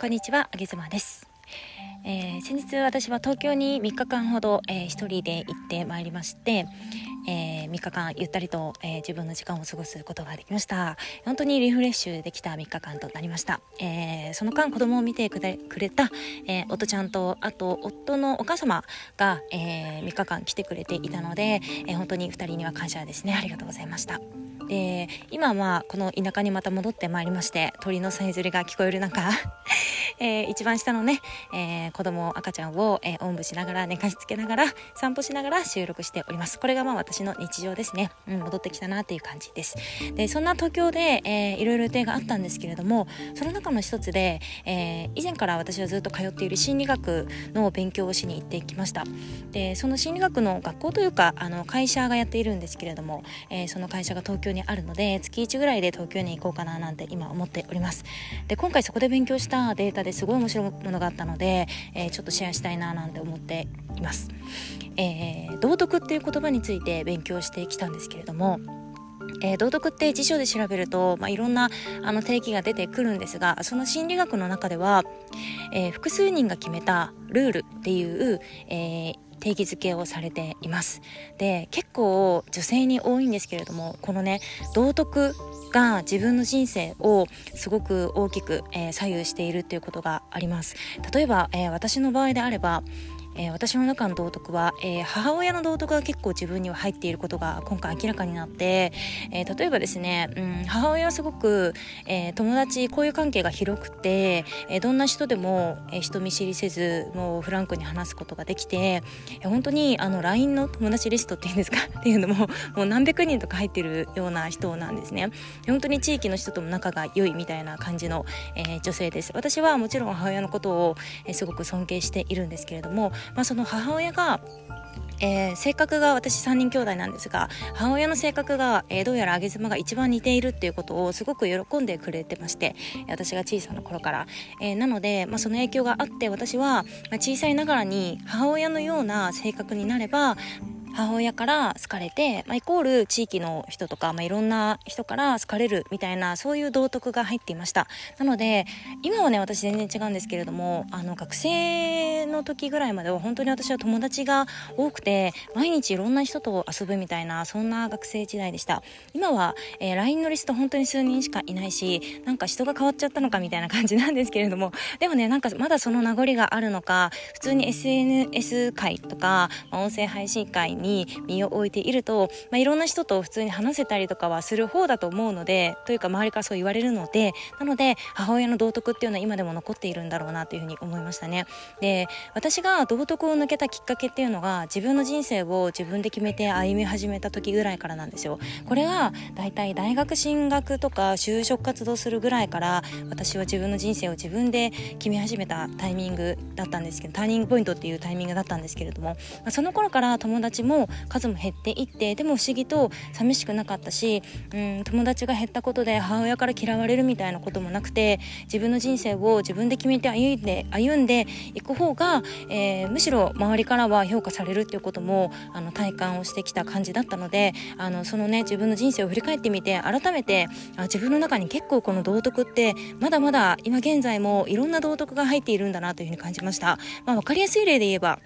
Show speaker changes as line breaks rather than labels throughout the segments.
こんにちは、あげずまです。えー、先日私は東京に3日間ほど、えー、一人で行ってまいりまして、えー、3日間ゆったりと、えー、自分の時間を過ごすことができました。本当にリフレッシュできた3日間となりました、えー、その間子供を見てくれた、えー、夫ちゃんとあと夫のお母様が、えー、3日間来てくれていたので、えー、本当に2人には感謝ですね。ありがとうございました。で今はこの田舎にまた戻ってまいりまして鳥のさえずりが聞こえる中えー、一番下のね、えー、子供赤ちゃんを、えー、おんぶしながら寝かしつけながら散歩しながら収録しております。これがまあ私の日常ですね、うん、戻ってきたなっていう感じです。でそんな東京で、えー、いろいろ予定があったんですけれどもその中の一つで、えー、以前から私はずっと通っている心理学の勉強をしに行ってきました。でその心理学の学校というかあの会社がやっているんですけれども、えー、その会社が東京にあるので月1ぐらいで東京に行こうかななんて今思っております。で今回そこで勉強したデータですごい面白いものがあったので、えー、ちょっとシェアしたいななんて思っています、えー、道徳っていう言葉について勉強してきたんですけれどもえー、道徳って辞書で調べると、まあ、いろんなあの定義が出てくるんですがその心理学の中では、えー、複数人が決めたルールっていう、えー、定義づけをされています。で結構女性に多いんですけれどもこのね道徳が自分の人生をすごく大きく、えー、左右しているということがあります。例えば、えー、私の場合であればえー、私の中の道徳は、えー、母親の道徳が結構自分には入っていることが今回明らかになって、えー、例えばですね、うん、母親はすごく、え友達交友関係が広くて、えどんな人でも、え人見知りせずもうフランクに話すことができて、え本当にあの LINE の友達リストっていうんですか？っていうのももう何百人とか入ってるような人なんですね。本当に地域の人とも仲が良いみたいな感じの、え女性です。私はもちろん母親のことを、えすごく尊敬しているんですけれどもまあ、その母親がえー、性格が私3人兄弟なんですが母親の性格が、えー、どうやら上妻が一番似ているっていうことをすごく喜んでくれてまして私が小さな頃から、えー、なので、まあ、その影響があって私は、まあ、小さいながらに母親のような性格になれば母親から好かれて、まあ、イコール地域の人とか、まあ、いろんな人から好かれるみたいなそういう道徳が入っていました。なので今はね私全然違うんですけれどもあの学生の時ぐらいまでは本当に私は友達が多くて毎日いろんな人と遊ぶみたいなそんな学生時代でした。今は、えー、LINE のリスト本当に数人しかいないしなんか人が変わっちゃったのかみたいな感じなんですけれどもでもねなんかまだその名残があるのか普通に SNS 会とか、まあ、音声配信会に身を置いていると、まあ、いろんな人と普通に話せたりとかはする方だと思うのでというか周りからそう言われるのでなので母親の道徳っていうのは今でも残っているんだろうなというふうに思いましたね。で私が道徳を抜けたきっかけっていうのが自分の人生を自分で決めて歩み始めた時ぐらいからなんですよ。これがだいたい大学進学とか就職活動するぐらいから私は自分の人生を自分で決め始めたタイミングだったんですけどターニングポイントっていうタイミングだったんですけれども、まあ、その頃から友達もも数も減っていってでも不思議と寂しくなかったし、うん、友達が減ったことで母親から嫌われるみたいなこともなくて自分の人生を自分で決めて歩んで歩んでいく方が、えー、むしろ周りからは評価されるっていうこともあの体感をしてきた感じだったのであのそのね自分の人生を振り返ってみて改めてあ自分の中に結構この道徳ってまだまだ今現在もいろんな道徳が入っているんだなというふうに感じました。まあ、分かりやすい例で言えば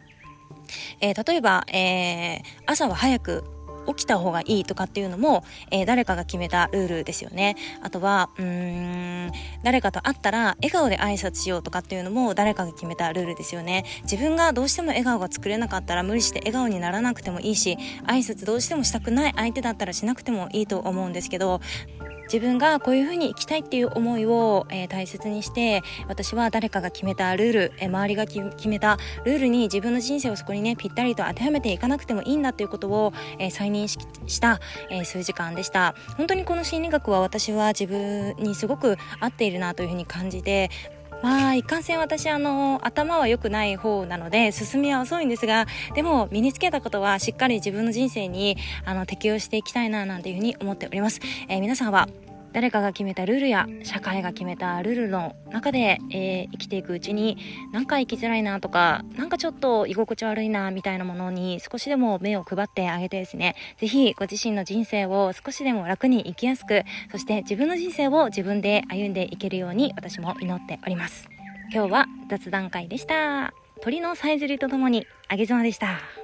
えー、例えば、えー、朝は早く起きた方がいいとかっていうのも、えー、誰かが決めたルールですよね。あとは、うん、誰かと会ったら笑顔で挨拶しようとかっていうのも誰かが決めたルールですよね。自分がどうしても笑顔が作れなかったら無理して笑顔にならなくてもいいし、挨拶どうしてもしたくない相手だったらしなくてもいいと思うんですけど、自分がこういうふうに生きたいっていう思いを、えー、大切にして私は誰かが決めたルール、えー、周りが決めたルールに自分の人生をそこにねぴったりと当てはめていかなくてもいいんだということを、えー、再認識した、え数時間でした。本当にこの心理学は私は自分にすごく合っているなというふうに感じてまあ、いかんせん私、あの、頭は良くない方なので、進みは遅いんですが、でも、身につけたことは、しっかり自分の人生に、あの、適応していきたいな、なんていうふうに思っております。えー、皆さんは、誰かが決めたルールや社会が決めたルールの中で、えー、生きていくうちになんか生きづらいなとかなんかちょっと居心地悪いなみたいなものに少しでも目を配ってあげてですね是非ご自身の人生を少しでも楽に生きやすくそして自分の人生を自分で歩んでいけるように私も祈っております。今日は雑談会でした。鳥のさえずりとともにあげずまでした。